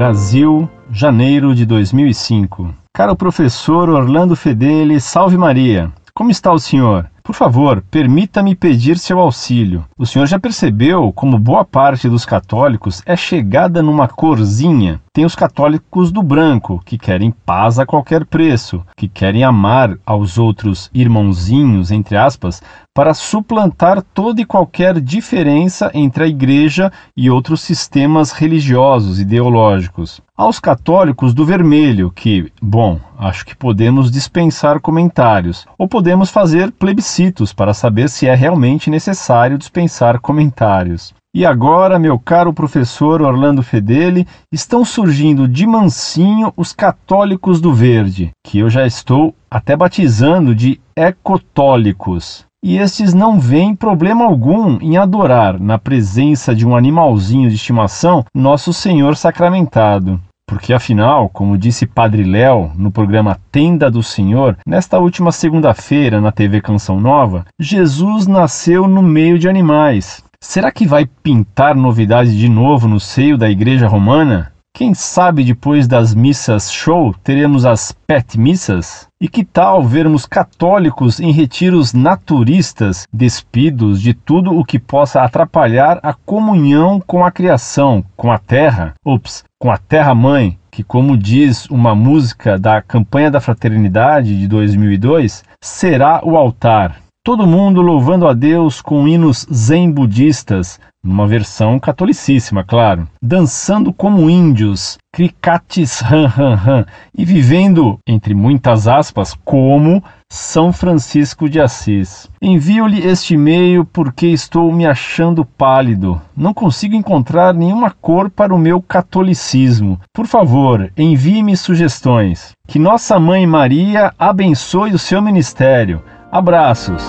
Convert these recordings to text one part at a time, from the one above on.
Brasil, janeiro de 2005. Caro professor Orlando Fedeli, salve Maria. Como está o senhor? Por favor, permita-me pedir seu auxílio. O senhor já percebeu como boa parte dos católicos é chegada numa corzinha? Tem os católicos do branco, que querem paz a qualquer preço, que querem amar aos outros irmãozinhos, entre aspas, para suplantar toda e qualquer diferença entre a igreja e outros sistemas religiosos ideológicos. Aos católicos do vermelho, que, bom, acho que podemos dispensar comentários, ou podemos fazer plebiscitos para saber se é realmente necessário dispensar comentários. E agora, meu caro professor Orlando Fedeli, estão surgindo de mansinho os católicos do verde, que eu já estou até batizando de ecotólicos e estes não veem problema algum em adorar, na presença de um animalzinho de estimação, Nosso Senhor sacramentado. Porque afinal, como disse Padre Léo no programa Tenda do Senhor, nesta última segunda-feira na TV Canção Nova, Jesus nasceu no meio de animais. Será que vai pintar novidade de novo no seio da Igreja Romana? Quem sabe depois das missas show teremos as pet missas? E que tal vermos católicos em retiros naturistas, despidos de tudo o que possa atrapalhar a comunhão com a criação, com a terra, ops, com a terra-mãe, que, como diz uma música da campanha da fraternidade de 2002, será o altar. Todo mundo louvando a Deus com hinos zen budistas, numa versão catolicíssima, claro, dançando como índios, cricates ran ran ran, e vivendo, entre muitas aspas, como São Francisco de Assis. Envio-lhe este e-mail porque estou me achando pálido. Não consigo encontrar nenhuma cor para o meu catolicismo. Por favor, envie-me sugestões. Que Nossa Mãe Maria abençoe o seu ministério. Abraços.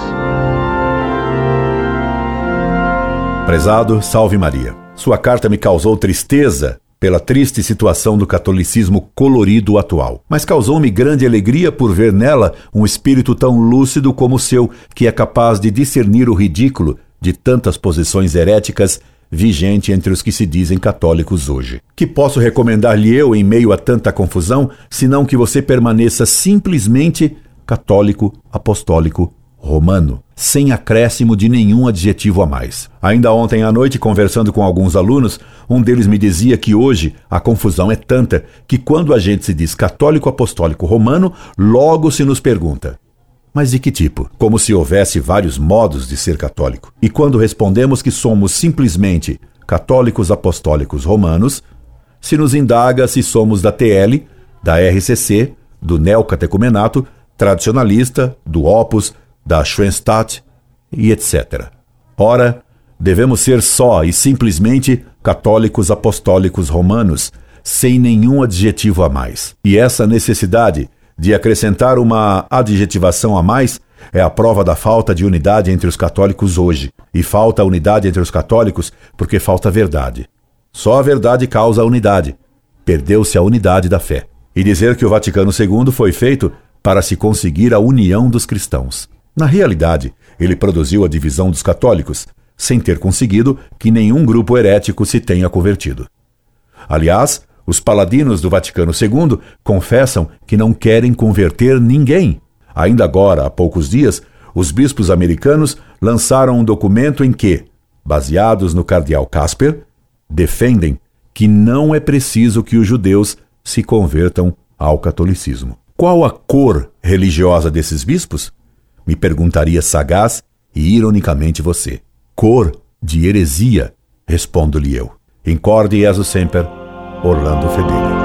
Prezado, salve Maria. Sua carta me causou tristeza pela triste situação do catolicismo colorido atual, mas causou-me grande alegria por ver nela um espírito tão lúcido como o seu, que é capaz de discernir o ridículo de tantas posições heréticas vigente entre os que se dizem católicos hoje. Que posso recomendar-lhe eu em meio a tanta confusão, senão que você permaneça simplesmente católico, apostólico, romano, sem acréscimo de nenhum adjetivo a mais. Ainda ontem à noite, conversando com alguns alunos, um deles me dizia que hoje a confusão é tanta que quando a gente se diz católico apostólico romano, logo se nos pergunta: mas de que tipo? Como se houvesse vários modos de ser católico. E quando respondemos que somos simplesmente católicos apostólicos romanos, se nos indaga se somos da TL, da RCC, do neocatecumenato, tradicionalista, do Opus, da Schoenstatt e etc. Ora, devemos ser só e simplesmente católicos apostólicos romanos, sem nenhum adjetivo a mais. E essa necessidade de acrescentar uma adjetivação a mais é a prova da falta de unidade entre os católicos hoje. E falta unidade entre os católicos porque falta verdade. Só a verdade causa a unidade. Perdeu-se a unidade da fé. E dizer que o Vaticano II foi feito para se conseguir a união dos cristãos. Na realidade, ele produziu a divisão dos católicos, sem ter conseguido que nenhum grupo herético se tenha convertido. Aliás, os paladinos do Vaticano II confessam que não querem converter ninguém. Ainda agora, há poucos dias, os bispos americanos lançaram um documento em que, baseados no cardeal Casper, defendem que não é preciso que os judeus se convertam ao catolicismo. Qual a cor religiosa desses bispos? Me perguntaria sagaz e ironicamente você. Cor de heresia, respondo-lhe eu. Incorde Jesus Semper, Orlando Fedeli.